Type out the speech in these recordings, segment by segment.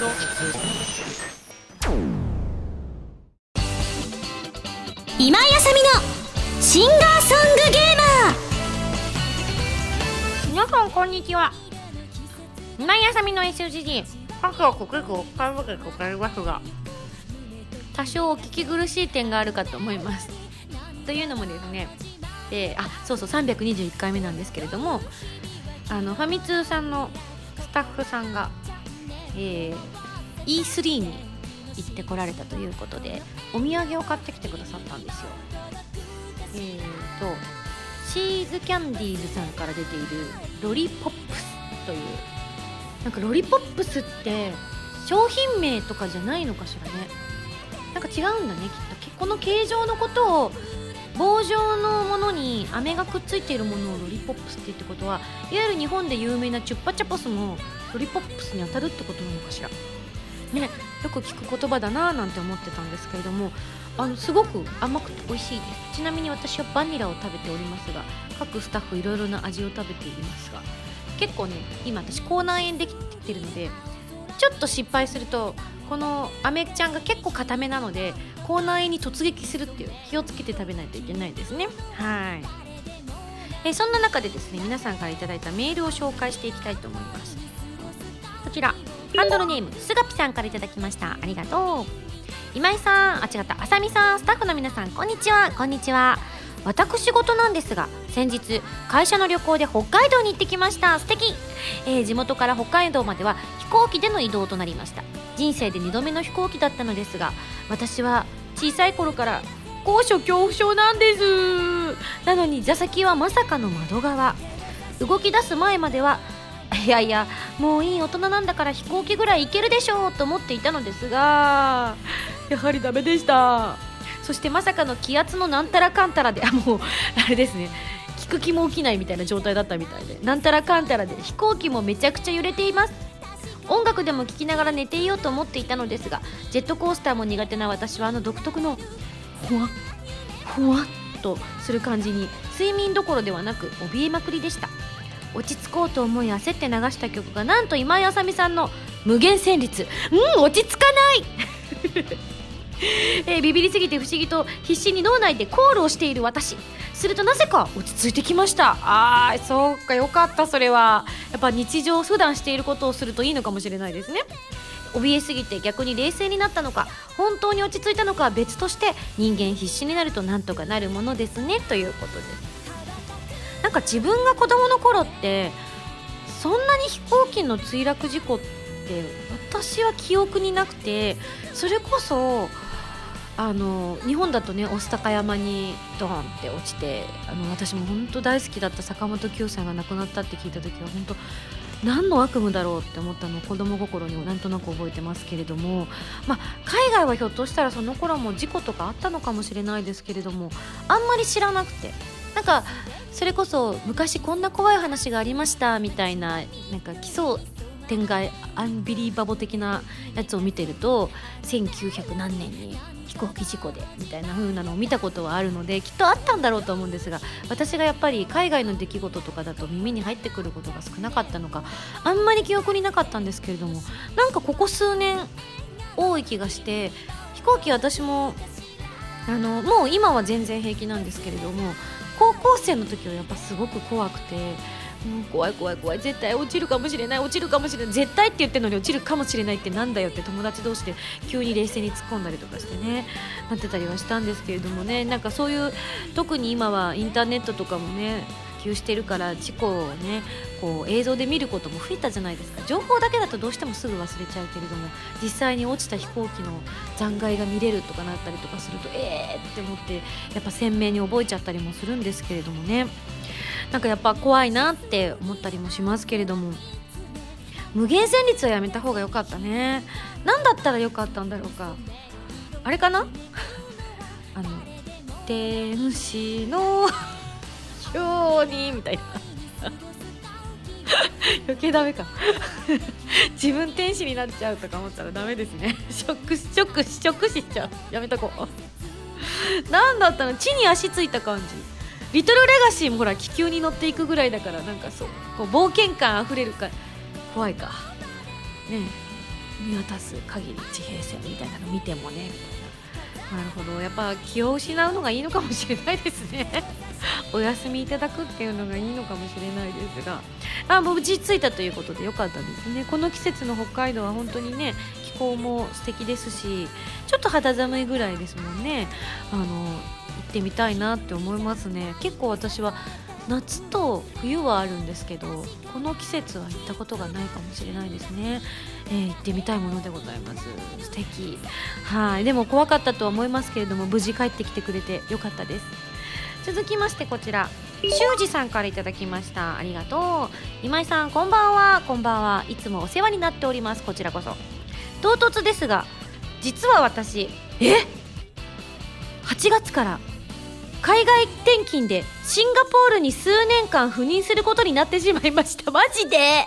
今井あさみのシンガーソングゲーマー。皆さんこんにちは。今井あさみの SGG 数多く結構使い分けておりますが。多少お聞き苦しい点があるかと思います。というのもですね。であそうそう321回目なんですけれども。あのファミ通さんのスタッフさんが、えー、E3 に行ってこられたということでお土産を買ってきてくださったんですよ。えーとシーズキャンディーズさんから出ているロリポップスというなんかロリポップスって商品名とかじゃないのかしらね。なんか違うんだねきっと。この形状のことを棒状のものに飴がくっついているものをロリポップスって言ってことはいわゆる日本で有名なチュッパチャポスもロリポップスに当たるってことなのかしら。ねよく聞く言葉だななんて思ってたんですけれどもあのすごく甘くて美味しいです。ちなみに私はバニラを食べておりますが各スタッフいろいろな味を食べていますが結構ね今私口内炎できてるのでちょっと失敗するとこのアメちゃんが結構固めなので口内炎に突撃するっていう気をつけて食べないといけないですね。はい。えそんな中でですね皆さんから頂いたメールを紹介していきたいと思います。こちら。ハンドルネームすがぴさんから頂きました。ありがとう。今井さんあ違った。あさみさんスタッフの皆さんこんにちは。こんにちは。私事なんですが先日会社の旅行で北海道に行ってきました。素敵、えー、地元から北海道までは飛行機での移動となりました。人生で2度目の飛行機だったのですが私は小さい頃から高所恐怖症なんです。なのに座席はまさかの窓側。動き出す前までは いやいやもういい大人なんだから飛行機ぐらい行けるでしょうと思っていたのですが やはりダメでした。そしてまさかの気圧のなんたらかんたらであもうあれですね。聞く気も起きないみたいな状態だったみたいで。なんたらかんたらで飛行機もめちゃくちゃ揺れています。音楽でも聴きながら寝ていようと思っていたのですがジェットコースターも苦手な私はあの独特のほわほわっとする感じに睡眠どころではなく怯えまくりでした落ち着こうと思い焦って流した曲がなんと今井あさみさんの「無限旋律」うん落ち着かない。えー、ビビりすぎて不思議と必死に脳内でコールをしている私。するとなぜか落ち着いてきました。あーそうかよかったそれは。やっぱ日常普段していることをするといいのかもしれないですね。怯えすぎて逆に冷静になったのか本当に落ち着いたのかは別として人間必死になるとなんとかなるものですね。ということです。なんか自分が子供の頃ってそんなに飛行機の墜落事故って私は記憶になくてそれこそあの日本だとね御巣鷹山にドーンって落ちてあの私も本当大好きだった坂本九さんが亡くなったって聞いた時は本当何の悪夢だろうって思ったのを子供心になんとなく覚えてますけれども、まあ、海外はひょっとしたらその頃も事故とかあったのかもしれないですけれどもあんまり知らなくて。なんかそれこそ昔こんな怖い話がありましたみたいななんか基礎天外アンビリーバボ的なやつを見てると1900何年に飛行機事故でみたいな風なのを見たことはあるのできっとあったんだろうと思うんですが私がやっぱり海外の出来事とかだと耳に入ってくることが少なかったのかあんまり記憶になかったんですけれどもなんかここ数年多い気がして飛行機私もあのもう今は全然平気なんですけれども高校生の時はやっぱすごく怖くて。う、怖い怖い怖い絶対落ちるかもしれない落ちるかもしれない絶対って言ってるのに落ちるかもしれないってなんだよって友達同士で急に冷静に突っ込んだりとかしてねなってたりはしたんですけれどもねなんかそういう特に今はインターネットとかもね普及してるから事故をねこう映像で見ることも増えたじゃないですか。情報だけだとどうしてもすぐ忘れちゃうけれども実際に落ちた飛行機の残骸が見れるとかなったりとかするとえーって思ってやっぱ鮮明に覚えちゃったりもするんですけれどもね。なんかやっぱ怖いなって思ったりもしますけれども無限旋律はやめた方が良かったね。何だったらよかったんだろうか。あれかな？あの天使のようにみたいな。余計ダメか。自分天使になっちゃうとか思ったらダメですね。ショックショックショックしちゃう。やめとこう。何だったの？地に足ついた感じ。リトルレガシーもほら気球に乗っていくぐらいだからなんかそう。こう冒険感あふれるか怖いか。ね見渡す限り地平線みたいなの見てもね。なるほど。やっぱ気を失うのがいいのかもしれないですね。お休みいただくっていうのがいいのかもしれないですが。あ無事着いたということでよかったですね。この季節の北海道は本当にね気候も素敵ですしちょっと肌寒いぐらいですもんね。あの行ってみたいなって思いますね。結構私は夏と冬はあるんですけどこの季節は行ったことがないかもしれないですね、えー、行ってみたいものでございます。素敵。はい。でも怖かったとは思いますけれども無事帰ってきてくれてよかったです。続きましてこちら。修二さんからいただきました。ありがとう。今井さんこんばんは。こんばんは。いつもお世話になっております。こちらこそ。唐突ですが実は私え？8月から海外転勤でシンガポールに数年間赴任することになってしまいました。マジで？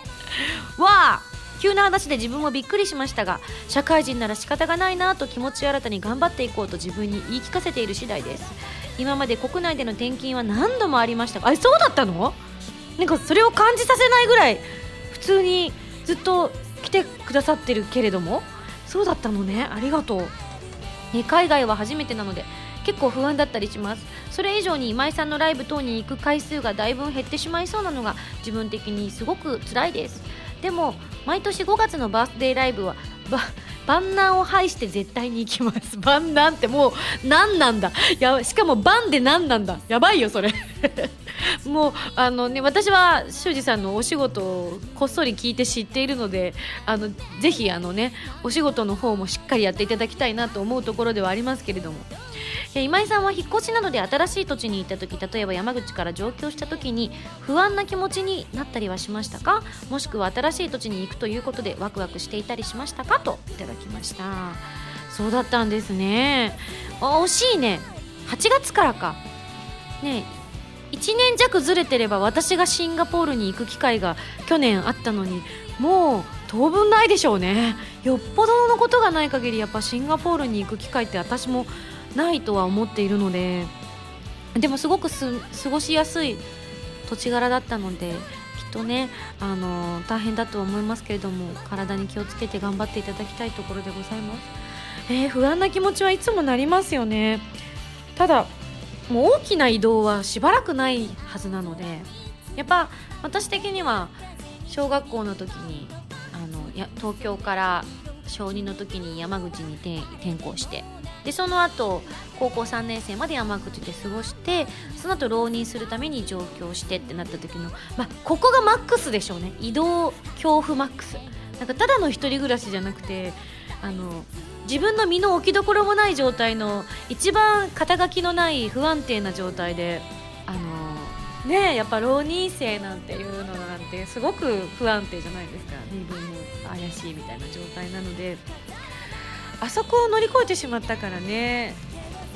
わあ！急な話で自分もびっくりしましたが社会人なら仕方がないなと気持ち新たに頑張っていこうと自分に言い聞かせている次第です。今まで国内での転勤は何度もありましたがあれそうだったの？なんかそれを感じさせないぐらい普通にずっと来てくださってるけれども？そうだったのね。ありがとう、え海外は初めてなので結構不安だったりします。それ以上に今井さんのライブ等に行く回数がだいぶ減ってしまいそうなのが自分的にすごく辛いです。でも毎年5月のバースデーライブは万難を排して絶対に行きます。万難ってもう何なんだ？やしかも万で何なんだ？やばいよそれ。もうあのね私は修二さんのお仕事をこっそり聞いて知っているのであのぜひあのねお仕事の方もしっかりやっていただきたいなと思うところではありますけれども。今井さんは引っ越しなどで新しい土地に行った時例えば山口から上京した時に不安な気持ちになったりはしましたか？もしくは新しい土地に行くということでワクワクしていたりしましたか？といただきました。そうだったんですね。あ惜しいね。8月からか。ね1年弱ずれてれば私がシンガポールに行く機会が去年あったのにもう当分ないでしょうね。よっぽどのことがない限りやっぱシンガポールに行く機会って私もないとは思っているのででもすごく過ごしやすい土地柄だったのできっとねあの大変だとは思いますけれども体に気をつけて頑張っていただきたいところでございます、えー、不安な気持ちはいつもなりますよね。ただもう大きな移動はしばらくないはずなのでやっぱ私的には小学校の時にあのや東京から小2の時に山口に転校してでその後高校3年生まで山口で過ごしてその後浪人するために上京してってなった時の、まあ、ここがマックスでしょうね。移動恐怖マックス。なんかただの一人暮らしじゃなくてあの自分の身の置きどころもない状態の一番肩書きのない不安定な状態であのねやっぱ浪人生なんていうのなんてすごく不安定じゃないですか身分も怪しいみたいな状態なのであそこを乗り越えてしまったからね。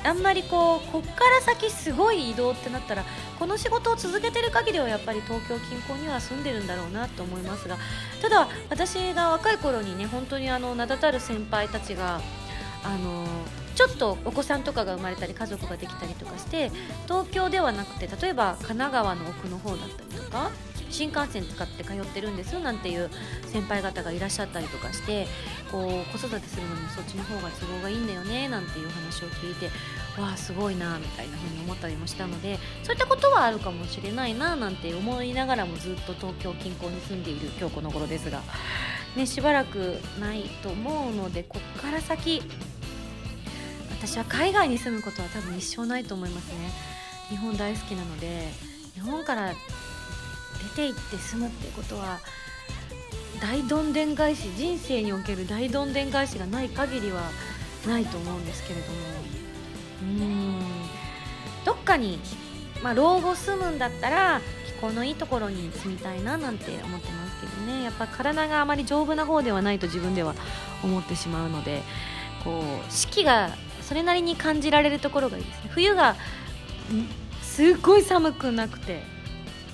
あんまりこうこっから先すごい移動ってなったらこの仕事を続けてる限りはやっぱり東京近郊には住んでるんだろうなと思いますがただ私が若い頃にね本当にあの名だたる先輩たちがあのちょっとお子さんとかが生まれたり家族ができたりとかして東京ではなくて例えば神奈川の奥の方だったりとか新幹線使って通ってるんですなんていう先輩方がいらっしゃったりとかしてこう子育てするのにそっちの方が都合がいいんだよねなんていう話を聞いてわあすごいなみたいな風に思ったりもしたのでそういったことはあるかもしれないななんて思いながらもずっと東京近郊に住んでいる今日この頃ですが、ね、しばらくないと思うのでこっから先私は海外に住むことは多分一生ないと思いますね。日本大好きなので日本から出て行って住むってことは大どんでん返し人生における大どんでん返しがない限りはないと思うんですけれども。うん。どっかに、まあ、老後住むんだったら気候のいいところに住みたいななんて思ってますけどね。やっぱ体があまり丈夫な方ではないと自分では思ってしまうのでこう四季がそれなりに感じられるところがいいですね。冬がすごい寒くなくて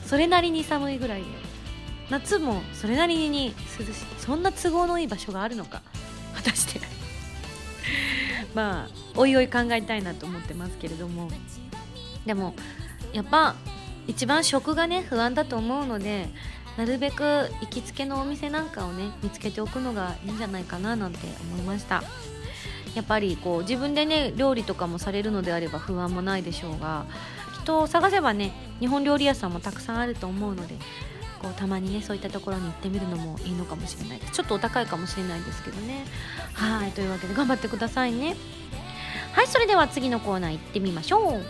それなりに寒いぐらいで夏もそれなりに涼しいそんな都合のいい場所があるのか果たして。まあおいおい考えたいなと思ってますけれども。でもやっぱ一番食がね不安だと思うのでなるべく行きつけのお店なんかをね見つけておくのがいいんじゃないかななんて思いました。やっぱりこう自分でね料理とかもされるのであれば不安もないでしょうが人を探せばね日本料理屋さんもたくさんあると思うのでこうたまにねそういったところに行ってみるのもいいのかもしれないです。ちょっとお高いかもしれないですけどね。はいというわけで頑張ってくださいね。はいそれでは次のコーナー行ってみましょう。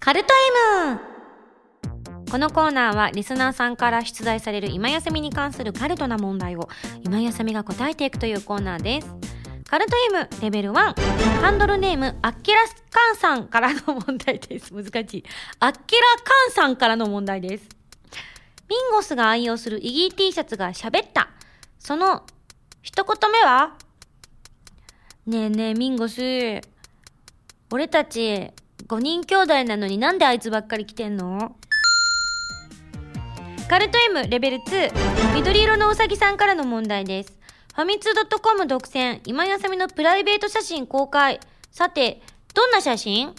カルト M このコーナーはリスナーさんから出題される今休みに関するカルトな問題を今休みが答えていくというコーナーです。カルト M レベル1ハンドルネームあっけらかんさんからの問題です。難しい。あっけらかんさんからの問題です。ミンゴスが愛用するイギー T シャツが喋った。その一言目はねえねえミンゴス。俺たち5人兄弟なのになんであいつばっかり来てんの？カルト M レベル2緑色のうさぎさんからの問題です。ファミツー .com 独占今休みのプライベート写真公開。さてどんな写真、うん、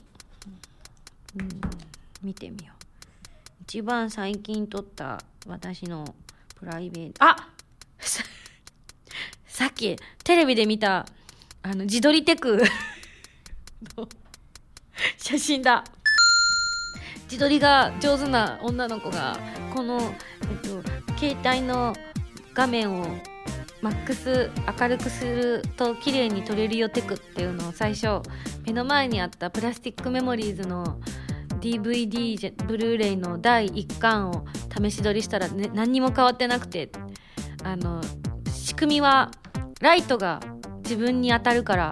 見てみよう。一番最近撮った私のプライベートあ さっきテレビで見たあの自撮りテク。の写真だ。自撮りが上手な女の子がこの、えっと、携帯の画面をマックス明るくすると綺麗に撮れるよテクっていうのを最初目の前にあったプラスティックメモリーズの DVD ブルーレイの第1巻を試し撮りしたら、ね、何にも変わってなくてあの仕組みはライトが自分に当たるから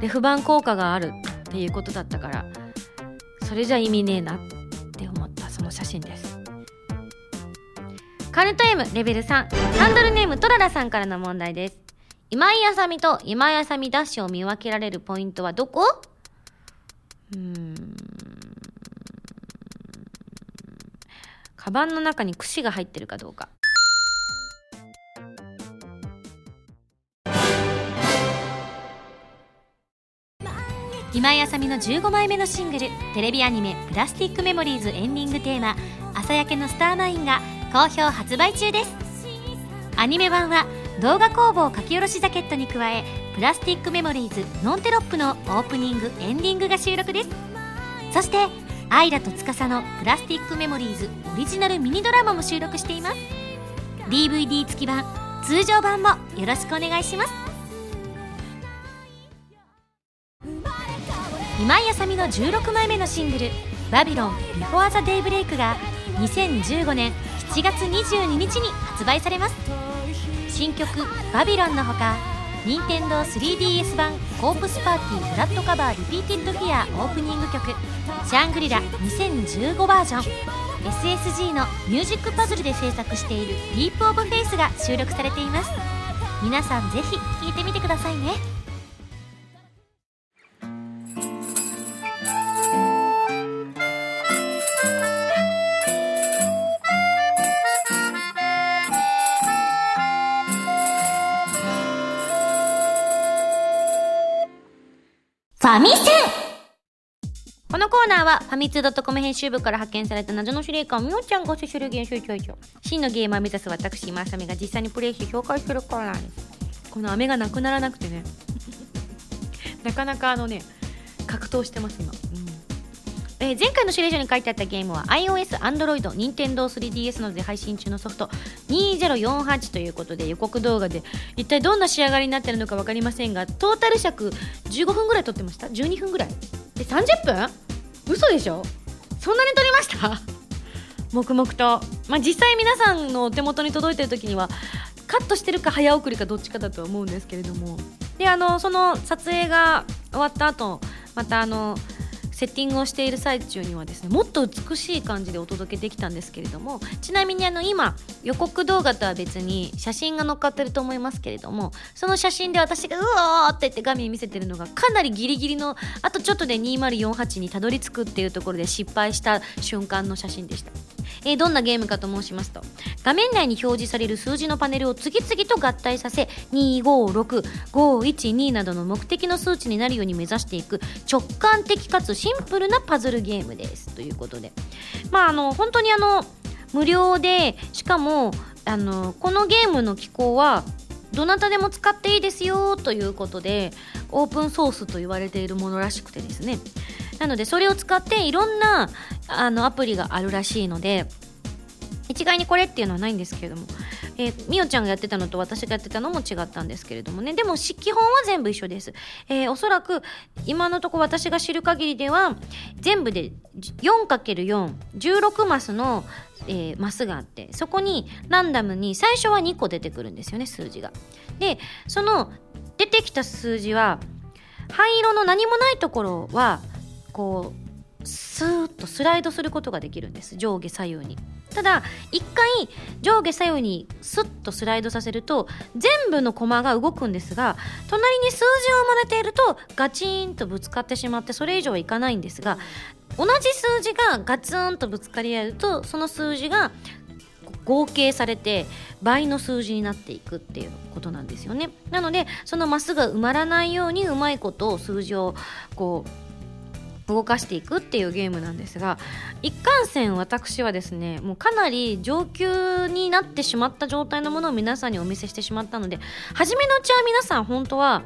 レフ板効果があるっていうことだったからそれじゃ意味ねえなって思ったその写真です。カルト M レベル3ハンドルネームトララさんからの問題です。今井あさみと今井あさみダッシュを見分けられるポイントはどこ？うーん。カバンの中に串が入ってるかどうか。今井あさみの15枚目のシングルテレビアニメ「プラスティックメモリーズ」エンディングテーマ「朝焼けのスターマイン」が好評発売中です。アニメ版は動画工房書き下ろしジャケットに加えプラスティックメモリーズノンテロップのオープニングエンディングが収録です。そしてアイラと司のプラスティックメモリーズオリジナルミニドラマも収録しています。DVD 付き版通常版もよろしくお願いします。今井あさみの16枚目のシングル「バビロンビフォーザデイブレイクが2015年7月22日に発売されます。新曲「バビロン」のほか任天堂 3DS 版「コープスパーティーブラッドカバーリピーティッドフィア」オープニング曲「シャングリラ2015バージョン」SSG のミュージックパズルで制作している「ディープオブフェイスが収録されています。皆さんぜひ聴いてみてくださいね。ァミセン。このコーナーはファミツー .com 編集部から派遣された謎の司令官みおちゃんが接する現象長々真のゲーマーを目指す私今さみが実際にプレイして紹介するコーナーです。この飴がなくならなくてね。なかなかあのね格闘してます今、えー前回の指令書に書いてあったゲームは iOS、Android、Nintendo 3DS などで配信中のソフト2048ということで予告動画で一体どんな仕上がりになってるのか分かりませんがトータル尺15分ぐらい撮ってました？12分ぐらい？え30分？嘘でしょ？そんなに撮りました？黙々と、まあ、実際皆さんのお手元に届いてる時にはカットしてるか早送りかどっちかだとは思うんですけれども。であのその撮影が終わった後またあのセッティングをしている最中にはですねもっと美しい感じでお届けできたんですけれどもちなみにあの今予告動画とは別に写真が載っかってると思いますけれどもその写真で私がうおーって言って画面見せてるのがかなりギリギリのあとちょっとで2048にたどり着くっていうところで失敗した瞬間の写真でした。えーどんなゲームかと申しますと画面内に表示される数字のパネルを次々と合体させ256512などの目的の数値になるように目指していく直感的かつシンプルなパズルゲームです。ということでまああの本当にあの無料でしかもあのこのゲームの機構はどなたでも使っていいですよということでオープンソースと言われているものらしくてですねなのでそれを使っていろんなあのアプリがあるらしいので一概にこれっていうのはないんですけれども、えー、みおちゃんがやってたのと私がやってたのも違ったんですけれどもね。でも基本は全部一緒です、えーおそらく今のとこ私が知る限りでは全部で 4×416 マスの、えーマスがあってそこにランダムに最初は2個出てくるんですよね数字が。でその出てきた数字は灰色の何もないところはこうスーッとスライドすることができるんです上下左右に。ただ一回上下左右にスッとスライドさせると全部のコマが動くんですが隣に数字を生まれているとガチンとぶつかってしまってそれ以上はいかないんですが同じ数字がガツンとぶつかり合うとその数字が合計されて倍の数字になっていくっていうことなんですよね。なのでそのマスが埋まらないようにうまいことを数字をこう動かしていくっていうゲームなんですが一貫線私はですねもうかなり上級になってしまった状態のものを皆さんにお見せしてしまったので初めのうちは皆さん本当は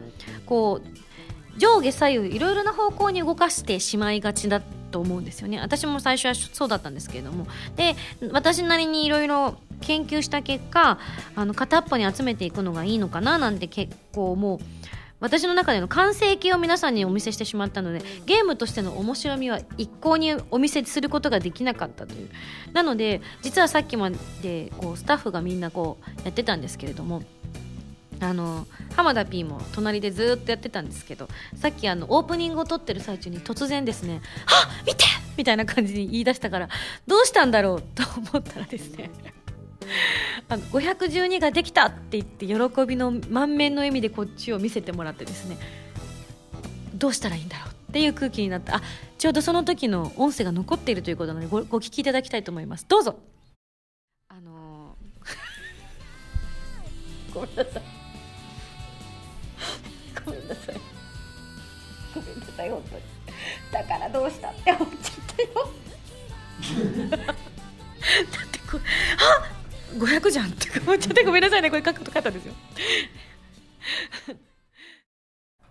こう上下左右いろいろな方向に動かしてしまいがちだと思うんですよね。私も最初はそうだったんですけれども。で私なりにいろいろ研究した結果あの片っぽに集めていくのがいいのかななんて結構もう私の中での完成形を皆さんにお見せしてしまったのでゲームとしての面白みは一向にお見せすることができなかったというなので実はさっきまでこうスタッフがみんなこうやってたんですけれどもあの浜田 P も隣でずっとやってたんですけどさっきあのオープニングを撮ってる最中に突然ですね「あ見て!」みたいな感じに言い出したからどうしたんだろうと思ったらですねあの512ができたって言って喜びの満面の笑みでこっちを見せてもらってですねどうしたらいいんだろうっていう空気になってあちょうどその時の音声が残っているということなのでごご聞きいただきたいと思います。どうぞ。あのー ごめんなさい。ごめんなさい。ごめんなさい本当に。だからどうしたって思っちゃったよ。だってこれあ500じゃんって思っちゃってごめんなさいね。これ書くと書いたんですよ。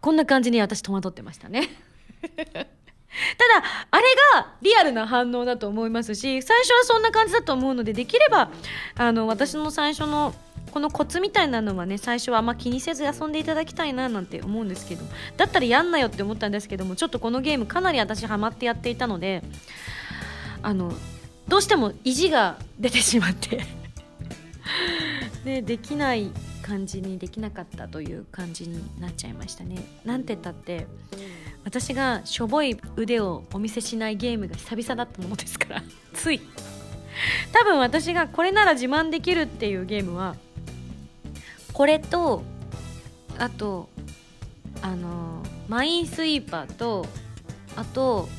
こんな感じに私戸惑ってましたね。ただあれがリアルな反応だと思いますし最初はそんな感じだと思うのでできればあの私の最初のこのコツみたいなのはね最初はあんま気にせず遊んでいただきたいななんて思うんですけどだったらやんなよって思ったんですけどもちょっとこのゲームかなり私ハマってやっていたのであのどうしても意地が出てしまって。でできない感じにできなかったという感じになっちゃいましたね。なんて言ったって私がしょぼい腕をお見せしないゲームが久々だったものですから。つい。多分私がこれなら自慢できるっていうゲームはこれとあとあのマインスイーパーとあと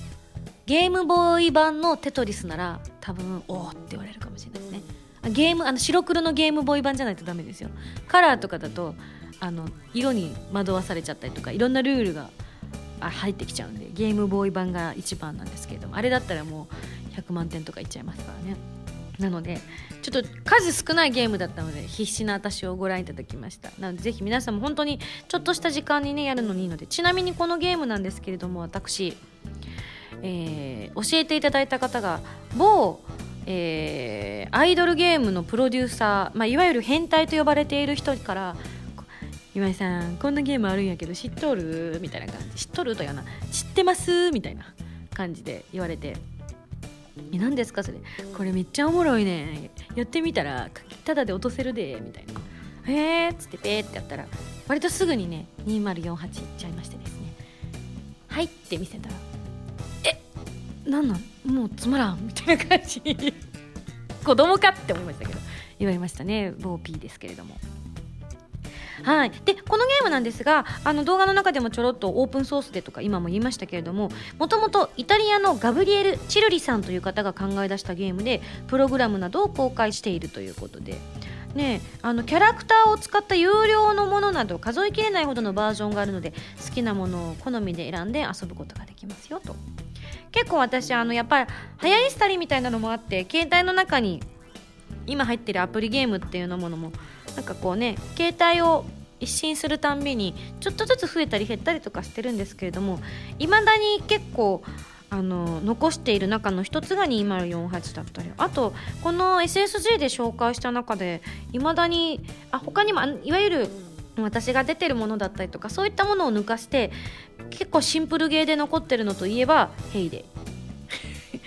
ゲームボーイ版のテトリスなら多分おおって言われるかもしれないですね。ゲームあの白黒のゲームボーイ版じゃないとダメですよ。カラーとかだとあの色に惑わされちゃったりとかいろんなルールが入ってきちゃうんでゲームボーイ版が一番なんですけれどもあれだったらもう100万点とかいっちゃいますからね。なのでちょっと数少ないゲームだったので必死な私をご覧いただきました。なのでぜひ皆さんも本当にちょっとした時間にねやるのにいいのでちなみにこのゲームなんですけれども私、えー教えていただいた方が某えーアイドルゲームのプロデューサー、まあ、いわゆる変態と呼ばれている人から「今井さんこんなゲームあるんやけど知っとる?」みたいな感じ「知っとる?」というような「知ってます?」みたいな感じで言われて「え何ですか？それ。これめっちゃおもろいね。やってみたらただで落とせるで」みたいな「へえ」っつってペーってやったら割とすぐにね2048いっちゃいましてですね「はい」って見せたら「なんなん？もうつまらん」みたいな感じ。子供かって思いましたけど。言われましたね某 P ですけれども。はい、でこのゲームなんですがあの動画の中でもちょろっとオープンソースでとか今も言いましたけれどももともとイタリアのガブリエル・チルリさんという方が考え出したゲームでプログラムなどを公開しているということで。ね、あのキャラクターを使った有料のものなど数えきれないほどのバージョンがあるので好きなものを好みで選んで遊ぶことができますよと。結構私あのやっぱり流行り廃りみたいなのもあって携帯の中に今入ってるアプリゲームっていうのものもなんかこうね携帯を一新するたんびにちょっとずつ増えたり減ったりとかしてるんですけれどもいまだに結構あの残している中の一つが2048だったり。あとこの SSG で紹介した中でいまだにあ他にもあいわゆる私が出てるものだったりとかそういったものを抜かして結構シンプルゲーで残ってるのといえば「ヘイデイ」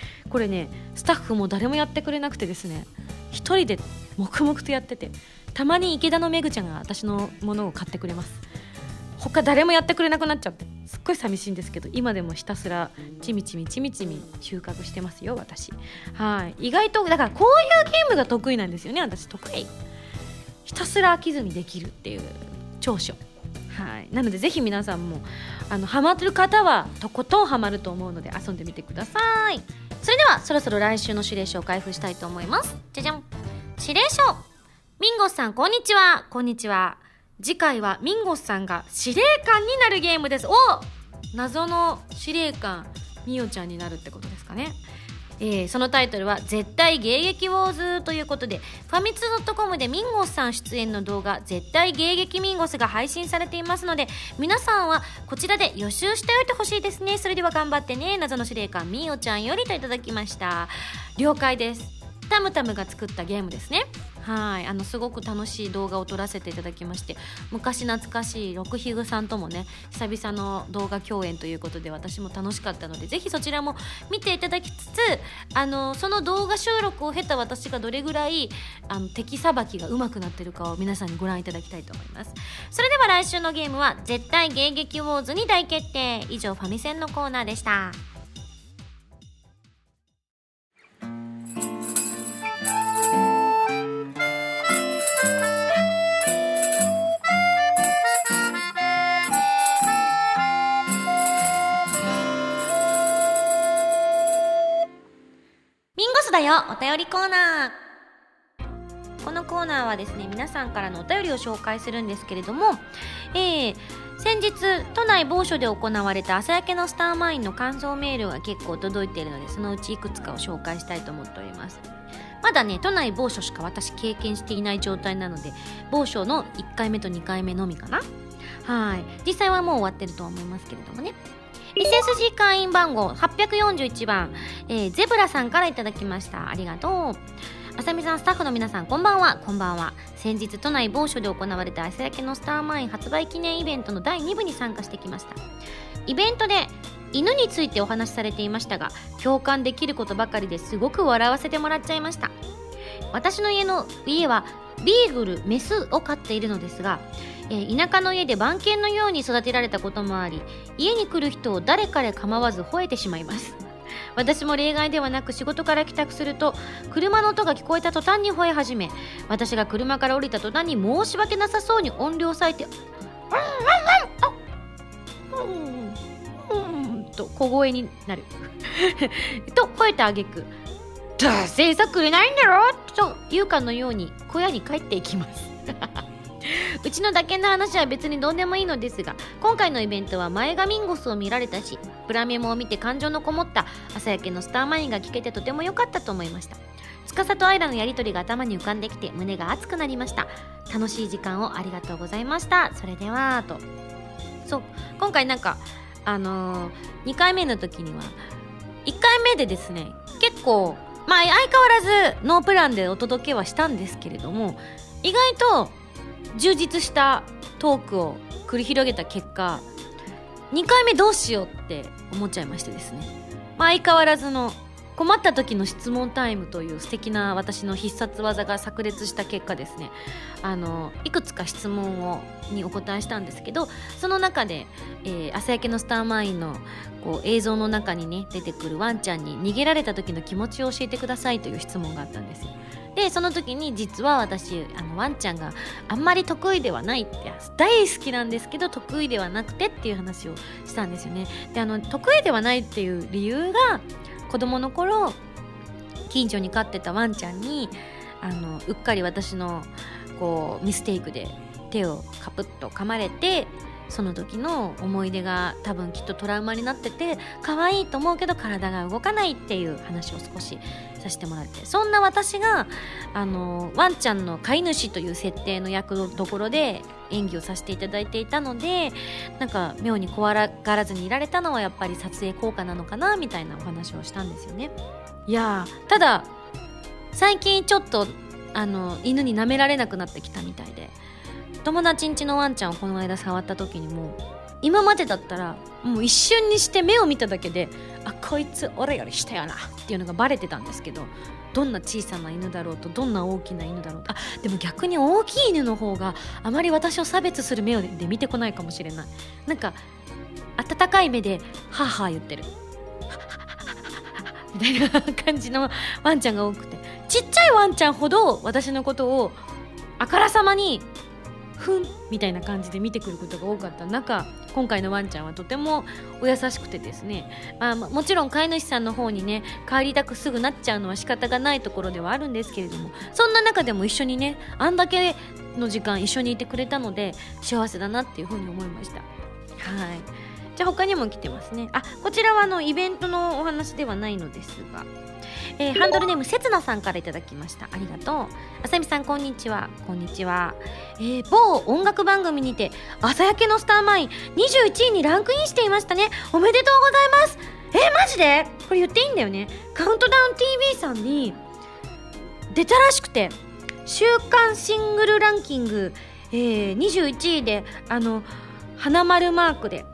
これねスタッフも誰もやってくれなくてですね一人で黙々とやっててたまに池田のめぐちゃんが私のものを買ってくれます。他誰もやってくれなくなっちゃってすっごい寂しいんですけど今でもひたすらちみちみちみちみ収穫してますよ私。はい。意外とだからこういうゲームが得意なんですよね私得意。ひたすら飽きずにできるっていう。長所。はい。なのでぜひ皆さんもあのハマってる方はとことんハマると思うので遊んでみてください。それではそろそろ来週の指令書を開封したいと思います。じゃじゃん。指令書。ミンゴスさんこんにちは。こんにちは。次回はミンゴスさんが司令官になるゲームです。お謎の司令官ミオちゃんになるってことですかね。えー、そのタイトルは「絶対迎撃ウォーズ」ということでファミツー .com でミンゴスさん出演の動画「絶対迎撃ミンゴス」が配信されていますので皆さんはこちらで予習しておいてほしいですね。それでは頑張ってね。謎の司令官みおちゃんよりといただきました。了解です。タムタムが作ったゲームですね。はい。あのすごく楽しい動画を撮らせていただきまして昔懐かしい六ひぐさんともね久々の動画共演ということで私も楽しかったのでぜひそちらも見ていただきつつあのその動画収録を経た私がどれぐらいあの敵さばきが上手くなってるかを皆さんにご覧いただきたいと思います。それでは来週のゲームは絶対迎撃ウォーズに大決定。以上ファミセンのコーナーでした。だよお便りコーナー。このコーナーはですね皆さんからのお便りを紹介するんですけれども、えー、先日都内某所で行われた朝焼けのスターマインの感想メールが結構届いているのでそのうちいくつかを紹介したいと思っております。まだね都内某所しか私経験していない状態なので某所の1回目と2回目のみかな。はい。実際はもう終わってるとは思いますけれどもね。SSG 会員番号841番、えー、ゼブラさんからいただきました。ありがとう。あさみさんスタッフの皆さんこんばんは。こんばんは。先日都内某所で行われた朝焼けのスターマイン発売記念イベントの第2部に参加してきました。イベントで犬についてお話しされていましたが共感できることばかりですごく笑わせてもらっちゃいました。私の家の家はビーグルメスを飼っているのですが、田舎の家で番犬のように育てられたこともあり家に来る人を誰彼構わず吠えてしまいます。私も例外ではなく仕事から帰宅すると車の音が聞こえた途端に吠え始め私が車から降りた途端に申し訳なさそうに音量を割いて「うんうんうんうん」と小声になる。と吠えたあげく「どうせ餌くれないんだろ!」と言うかのように小屋に帰っていきます。うちの打鍵の話は別にどうでもいいのですが今回のイベントは前髪ンゴスを見られたしプラメモを見て感情のこもった朝焼けのスターマインが聞けてとても良かったと思いました。司とアイラのやり取りが頭に浮かんできて胸が熱くなりました。楽しい時間をありがとうございました。それではと。そう今回なんかあのー、2回目の時には1回目でですね結構まあ相変わらずノープランでお届けはしたんですけれども意外と充実したトークを繰り広げた結果2回目どうしようって思っちゃいましてですね、まあ、相変わらずの困った時の質問タイムという素敵な私の必殺技が炸裂した結果ですね。あのいくつか質問をにお答えしたんですけどその中で、えー、朝焼けのスターマインのこう映像の中にね出てくるワンちゃんに逃げられた時の気持ちを教えてくださいという質問があったんですよ。でその時に実は私あのワンちゃんがあんまり得意ではないって大好きなんですけど得意ではなくてっていう話をしたんですよね。であの得意ではないっていう理由が子供の頃近所に飼ってたワンちゃんにあのうっかり私のこうミステイクで手をカプッと噛まれてその時の思い出が多分きっとトラウマになってて可愛いと思うけど体が動かないっていう話を少しさせてもらって。そんな私があのワンちゃんの飼い主という設定の役どころで演技をさせていただいていたのでなんか妙に怖がらずにいられたのはやっぱり撮影効果なのかなみたいなお話をしたんですよね。いやただ最近ちょっとあの犬に舐められなくなってきたみたいで友達ん家のワンちゃんをこの間触った時にも今までだったらもう一瞬にして目を見ただけであこいつ俺より下やなっていうのがバレてたんですけどどんな小さな犬だろうとどんな大きな犬だろうとあでも逆に大きい犬の方があまり私を差別する目で見てこないかもしれない。なんか温かい目でハーハー言ってる。みたいな感じのワンちゃんが多くて。ちっちゃいワンちゃんほど私のことをあからさまにふんみたいな感じで見てくることが多かった。中今回のワンちゃんはとてもお優しくてですね、まあ、もちろん飼い主さんの方にね帰りたくすぐなっちゃうのは仕方がないところではあるんですけれどもそんな中でも一緒にねあんだけの時間一緒にいてくれたので幸せだなっていうふうに思いました。はい。じゃあ他にも来てますね。あこちらはあのイベントのお話ではないのですが。えー、ハンドルネームせつなさんからいただきました。ありがとう。あさみさんこんにちは。こんにちは、えー、某音楽番組にて朝焼けのスターマイン21位にランクインしていましたね。おめでとうございます。えー、マジで？これ言っていいんだよね。カウントダウン TV さんに出たらしくて週間シングルランキング、えー、21位であの花丸マークで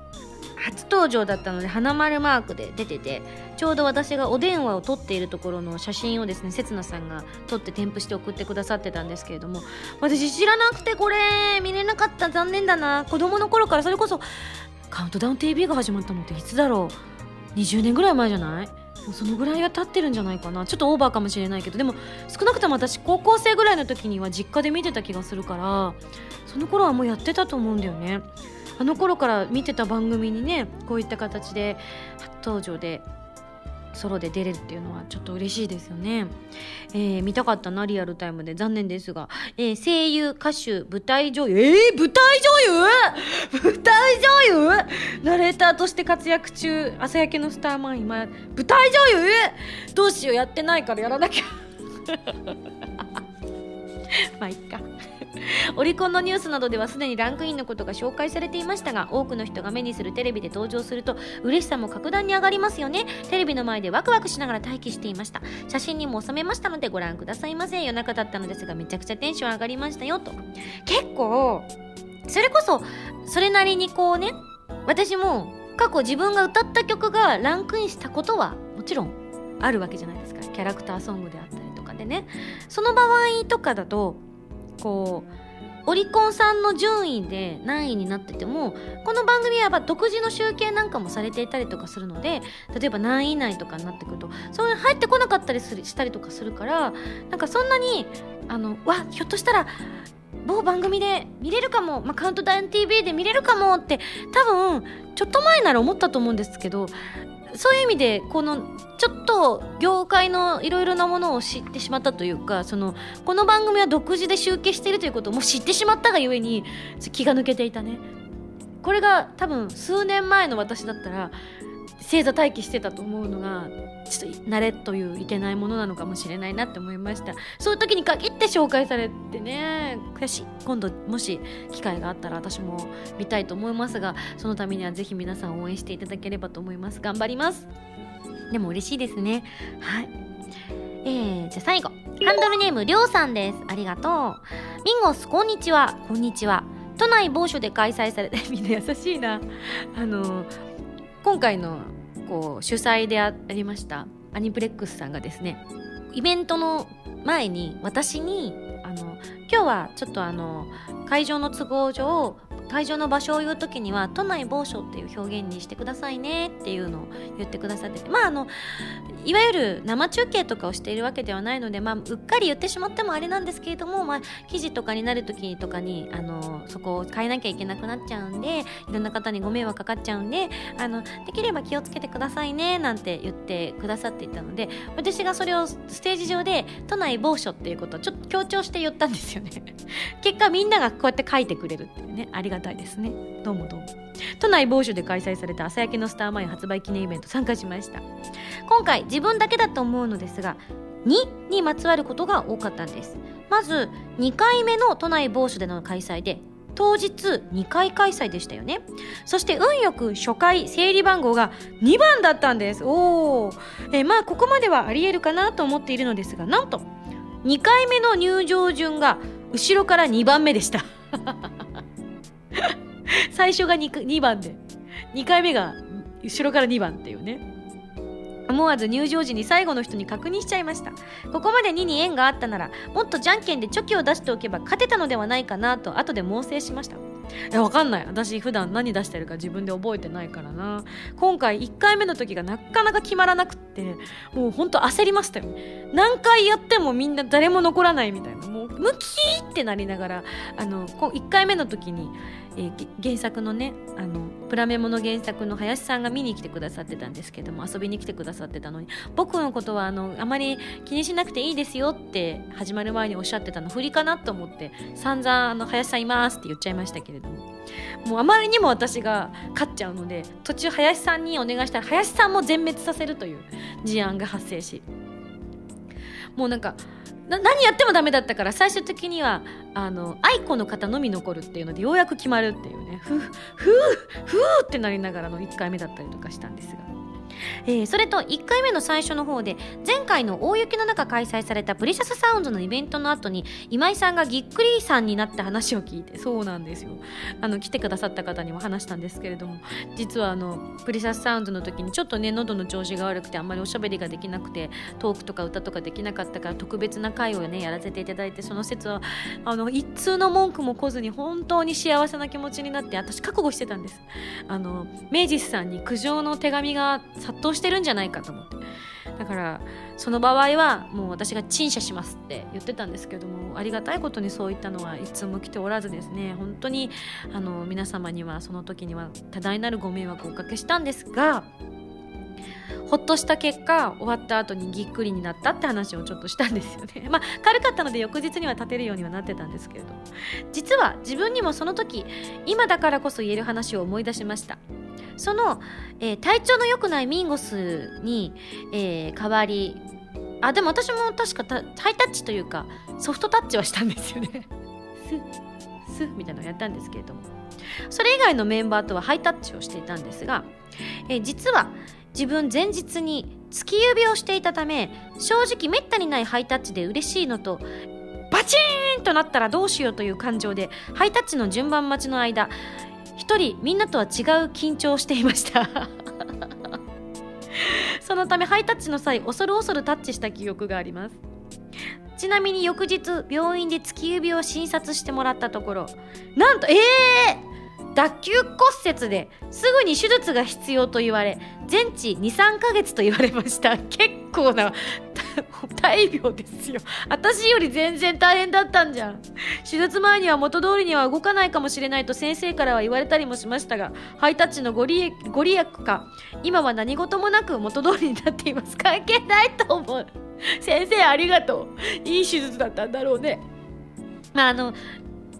初登場だったので花丸マークで出ててちょうど私がお電話を撮っているところの写真をですねせつなさんが撮って添付して送ってくださってたんですけれども私知らなくてこれ見れなかった残念だな。子供の頃からそれこそカウントダウン TV が始まったのっていつだろう。20年ぐらい前じゃない？もうそのぐらいは経ってるんじゃないかな。ちょっとオーバーかもしれないけどでも少なくとも私高校生ぐらいの時には実家で見てた気がするからその頃はもうやってたと思うんだよね。あの頃から見てた番組にねこういった形で初登場でソロで出れるっていうのはちょっと嬉しいですよね、えー、見たかったなリアルタイムで。残念ですが、えー、声優歌手舞台女優？えー、舞台女優？舞台女優？ナレーターとして活躍中。朝焼けのスターマン今舞台女優？どうしようやってないからやらなきゃ。まあいっか。オリコンのニュースなどではすでにランクインのことが紹介されていましたが多くの人が目にするテレビで登場すると嬉しさも格段に上がりますよね。テレビの前でワクワクしながら待機していました。写真にも収めましたのでご覧くださいませ。夜中だったのですがめちゃくちゃテンション上がりましたよと。結構それこそそれなりにこうね私も過去自分が歌った曲がランクインしたことはもちろんあるわけじゃないですか。キャラクターソングであったでね。その場合とかだとこうオリコンさんの順位で何位になっててもこの番組は独自の集計なんかもされていたりとかするので例えば何位以内とかになってくるとそれ入ってこなかったりするしたりとかするからなんかそんなにあのわひょっとしたら某番組で見れるかも、まあ、カウントダウン TV で見れるかもって多分ちょっと前なら思ったと思うんですけどそういう意味でこのちょっと業界のいろいろなものを知ってしまったというかそのこの番組は独自で集計しているということをもう知ってしまったがゆえに気が抜けていたね。これが多分数年前の私だったら星座待機してたと思うのがちょっと慣れといういけないものなのかもしれないなって思いました。そういう時に限って紹介されてね悔しい今度もし機会があったら私も見たいと思いますがそのためにはぜひ皆さん応援していただければと思います。頑張ります。でも嬉しいですね。はい。えー、じゃあ最後。ハンドルネームりょうさんです。ありがとう。ミンゴスこんにちは。こんにちは。都内某所で開催されて みんな優しいな。あの今回のこう主催でありましたアニプレックスさんがですねイベントの前に私にあの今日はちょっとあの会場の都合上会場の場所を言う時には都内某所っていう表現にしてくださいねっていうのを言ってくださっててまああのいわゆる生中継とかをしているわけではないので、まあ、うっかり言ってしまってもあれなんですけれども、まあ、記事とかになる時とかにあのそこを変えなきゃいけなくなっちゃうんでいろんな方にご迷惑かかっちゃうんであのできれば気をつけてくださいねなんて言ってくださっていたので私がそれをステージ上で都内某所っていうことをちょっと強調して言ったんですよね。結果みんながこうやって書いてくれるっていうねありがたいですね。どうもどうも。都内某所で開催された朝焼けのスターマイン発売記念イベント参加しました。今回自分だけだと思うのですが2にまつわることが多かったんです。まず2回目の都内某所での開催で当日2回開催でしたよね。そして運よく初回整理番号が2番だったんです。おお、えまあここまではありえるかなと思っているのですがなんと2回目の入場順が後ろから2番目でした。最初が 2, 2番で。2回目が後ろから2番っていうね。思わず入場時に最後の人に確認しちゃいました。ここまで2に縁があったならもっとじゃんけんでチョキを出しておけば勝てたのではないかなと後で猛省しました。えわかんない。私普段何出してるか自分で覚えてないからな。今回1回目の時がなかなか決まらなくってもうほんと焦りましたよ。何回やってもみんな誰も残らないみたいな。もうムキーってなりながらあの1回目の時にえー、原作のねあのプラメモの原作の林さんが見に来てくださってたんですけども遊びに来てくださってたのに僕のことはあのあまり気にしなくていいですよって始まる前におっしゃってたの振りかなと思って散々あの林さんいますって言っちゃいましたけどれども。もうあまりにも私が勝っちゃうので途中林さんにお願いしたら林さんも全滅させるという事案が発生し。もうなんか何やってもダメだったから最終的にはあの愛子の方のみ残るっていうのでようやく決まるっていうね。ふふふふってなりながらの1回目だったりとかしたんですが。えー、それと1回目の最初の方で前回の大雪の中開催されたプリシャスサウンドのイベントの後に今井さんがぎっくりさんになった話を聞いてそうなんですよ。あの来てくださった方にも話したんですけれども実はあのプリシャスサウンドの時にちょっとね喉の調子が悪くてあんまりおしゃべりができなくてトークとか歌とかできなかったから特別な回をねやらせていただいてその説はあの一通の文句も来ずに本当に幸せな気持ちになって私覚悟してたんです。あの明治さんに苦情の手紙が殺到してるんじゃないかと思って。だからその場合はもう私が陳謝しますって言ってたんですけどもありがたいことにそういったのはいつも来ておらずですね。本当にあの皆様にはその時には多大なるご迷惑をおかけしたんですがほっとした結果終わった後にぎっくりになったって話をちょっとしたんですよね。まあ軽かったので翌日には立てるようにはなってたんですけれど実は自分にもその時今だからこそ言える話を思い出しました。その、えー、体調の良くないミンゴスに、えー、代わりあでも私も確かハイタッチというかソフトタッチはしたんですよね。スッスッみたいなのをやったんですけれども。それ以外のメンバーとはハイタッチをしていたんですが、えー、実は自分前日に突き指をしていたため正直めったにないハイタッチで嬉しいのとバチーンとなったらどうしようという感情でハイタッチの順番待ちの間一人みんなとは違う緊張をしていました。そのためハイタッチの際恐る恐るタッチした記憶があります。ちなみに翌日病院で突き指を診察してもらったところなんとええー！脱臼骨折ですぐに手術が必要と言われ全治23ヶ月と言われました。結構な 大病ですよ。私より全然大変だったんじゃん。手術前には元通りには動かないかもしれないと先生からは言われたりもしましたがハイタッチのご利ご利益か。今は何事もなく元通りになっています。関係ないと思う。先生ありがとう。いい手術だったんだろうね。まああの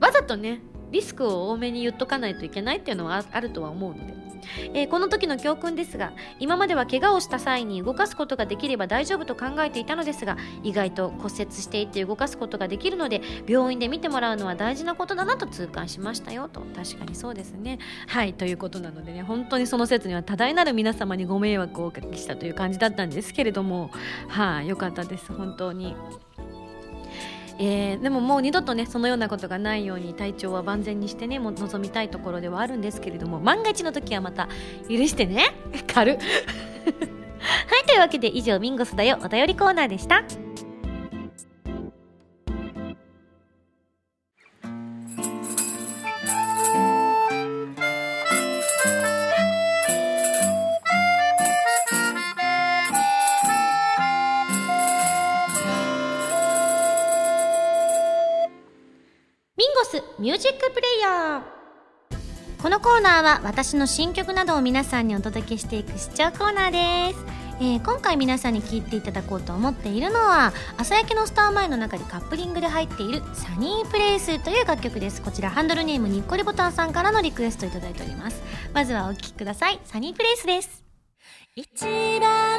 わざとねリスクを多めに言っとかないといけないっていうのはあるとは思うので、えー、この時の教訓ですが今までは怪我をした際に動かすことができれば大丈夫と考えていたのですが意外と骨折していて動かすことができるので病院で見てもらうのは大事なことだなと痛感しましたよ。と確かにそうですね。はいということなのでね本当にその説には多大なる皆様にご迷惑をおかけしたという感じだったんですけれども。はい、あ、よかったです。本当に。えー、でももう二度とねそのようなことがないように体調は万全にしてねも望みたいところではあるんですけれども万が一の時はまた許してね。軽 はいというわけで以上ミンゴスだよお便りコーナーでしたスミュージックプレイヤー。このコーナーは私の新曲などを皆さんにお届けしていく視聴コーナーです、えー今回皆さんに聴いていただこうと思っているのは朝焼けのスターマイの中でカップリングで入っている「サニープレイス」という楽曲です。こちらハンドルネームにっこりボタンさんからのリクエストいただいております。まずはお聴きください。サニープレイスです。一番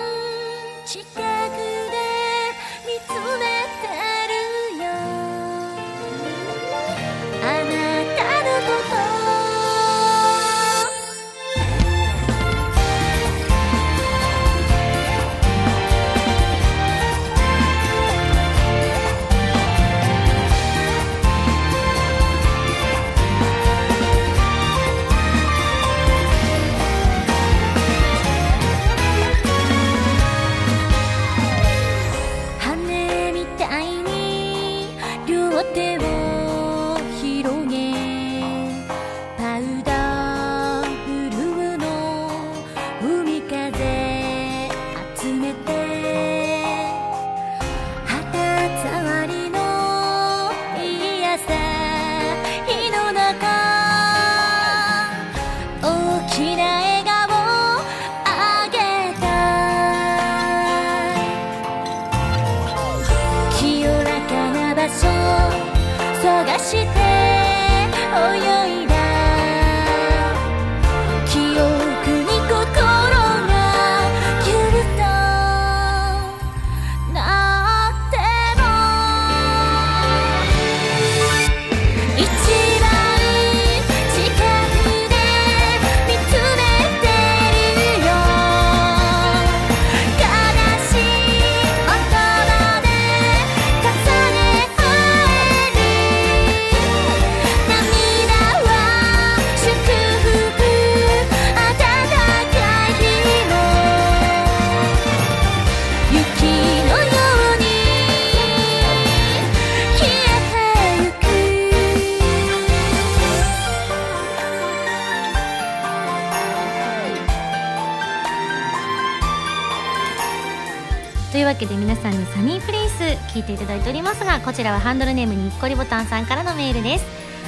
こちらはハンドルネームにっこりボタンさんからのメールです。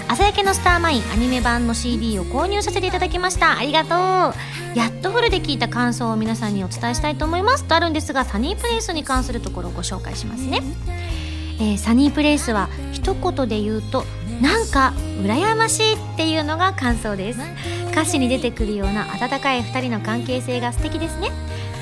朝焼けのスターマインアニメ版の CD を購入させていただきました。ありがとう。やっとフルで聞いた感想を皆さんにお伝えしたいと思います。とあるんですがサニープレイスに関するところをご紹介しますね、えーサニープレイスは一言で言うとなんか羨ましいっていうのが感想です。歌詞に出てくるような温かい2人の関係性が素敵ですね。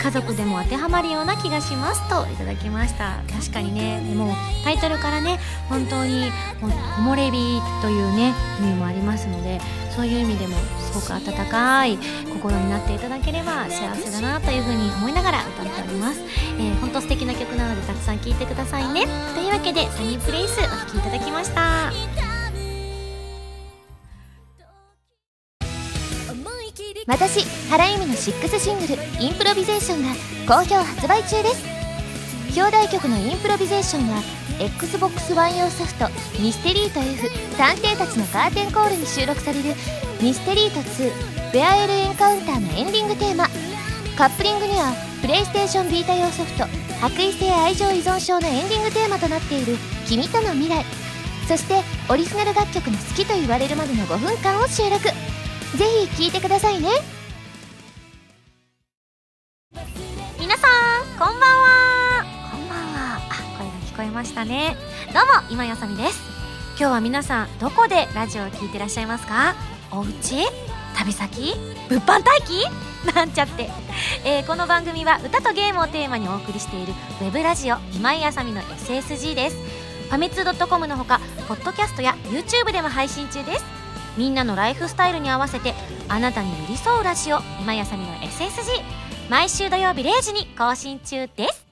家族でも当てはまるような気がしますといただきました。確かにねもうタイトルからね本当に木漏れ日というね意味もありますのでそういう意味でもすごく温かい心になっていただければ幸せだなというふうに思いながら歌っております、えー、本当素敵な曲なのでたくさん聴いてくださいね。というわけでサニープレイスお聴きいただきました。私原由美の6シングル「インプロビゼーション」が好評発売中です。表題曲の「インプロビゼーション」は XBOX One 用ソフト「ミステリート F 探偵たちのカーテンコール」に収録される「ミステリート2ベアエルエンカウンター」のエンディングテーマ。カップリングにはプレイステーションビータ用ソフト「白衣性愛情依存症」のエンディングテーマとなっている「君との未来」そしてオリジナル楽曲の好きと言われるまでの5分間を収録。ぜひ聴いてくださいね。皆さんこんばんは。こんばんは。あ声が聞こえましたね。どうも今やさみです。今日は皆さんどこでラジオを聞いてらっしゃいますか？お家？旅先？物販待機？なんちゃって、えーこの番組は歌とゲームをテーマにお送りしているウェブラジオ今井あさみの SSG です。ファミツー .com のほかポッドキャストや YouTube でも配信中です。みんなのライフスタイルに合わせてあなたに寄り添うラジオ今井あさみの SSG 毎週土曜日0時に更新中です。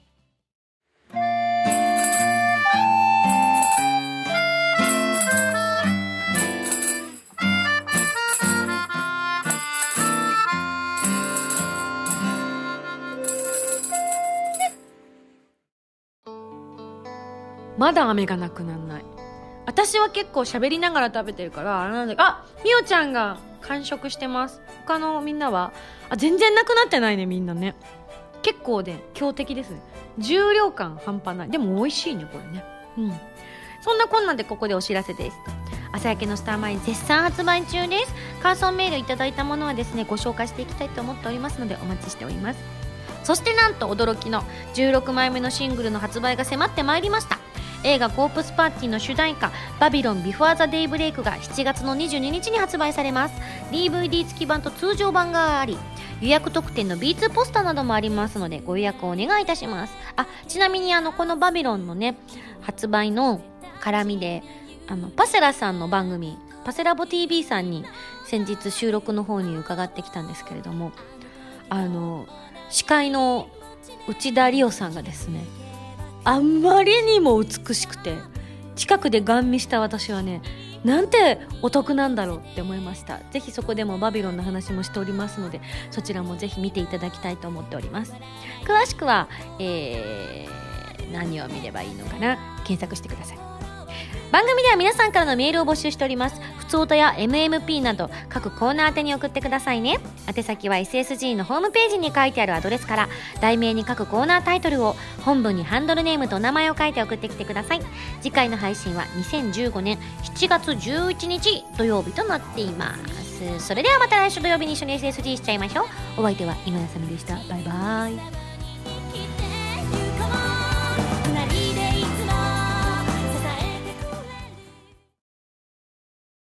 まだ飴がなくならない。私は結構喋りながら食べてるからあれなんだあみおちゃんが完食してます。他のみんなはあ全然なくなってないねみんなね。結構ね強敵ですね。重量感半端ない。でも美味しいねこれね。うん。そんなこんなんでここでお知らせです。朝焼けのスターマイン絶賛発売中です。感想メールいただいたものはですねご紹介していきたいと思っておりますのでお待ちしております。そしてなんと驚きの16枚目のシングルの発売が迫ってまいりました。映画「コープスパーティー」の主題歌「バビロンビフォーザデイブレイクが7月の22日に発売されます。DVD 付き版と通常版があり予約特典の B2 ポスターなどもありますのでご予約をお願いいたします。あちなみにあのこのバビロンのね発売の絡みであのパセラさんの番組パセラボ TV さんに先日収録の方に伺ってきたんですけれどもあの司会の内田理央さんがですねあんまりにも美しくて近くでガン見した私はねなんてお得なんだろうって思いました。ぜひそこでもバビロンの話もしておりますのでそちらもぜひ見ていただきたいと思っております。詳しくは、えー、何を見ればいいのかな？検索してください。番組では皆さんからのメールを募集しております。普通歌や MMP など各コーナー宛てに送ってくださいね。宛先は SSG のホームページに書いてあるアドレスから題名に各コーナータイトルを本文にハンドルネームとお名前を書いて送ってきてください。次回の配信は2015年7月11日土曜日となっています。それではまた来週土曜日に一緒に SSG しちゃいましょう。お相手は今田さみでした。バイバイ。